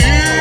you.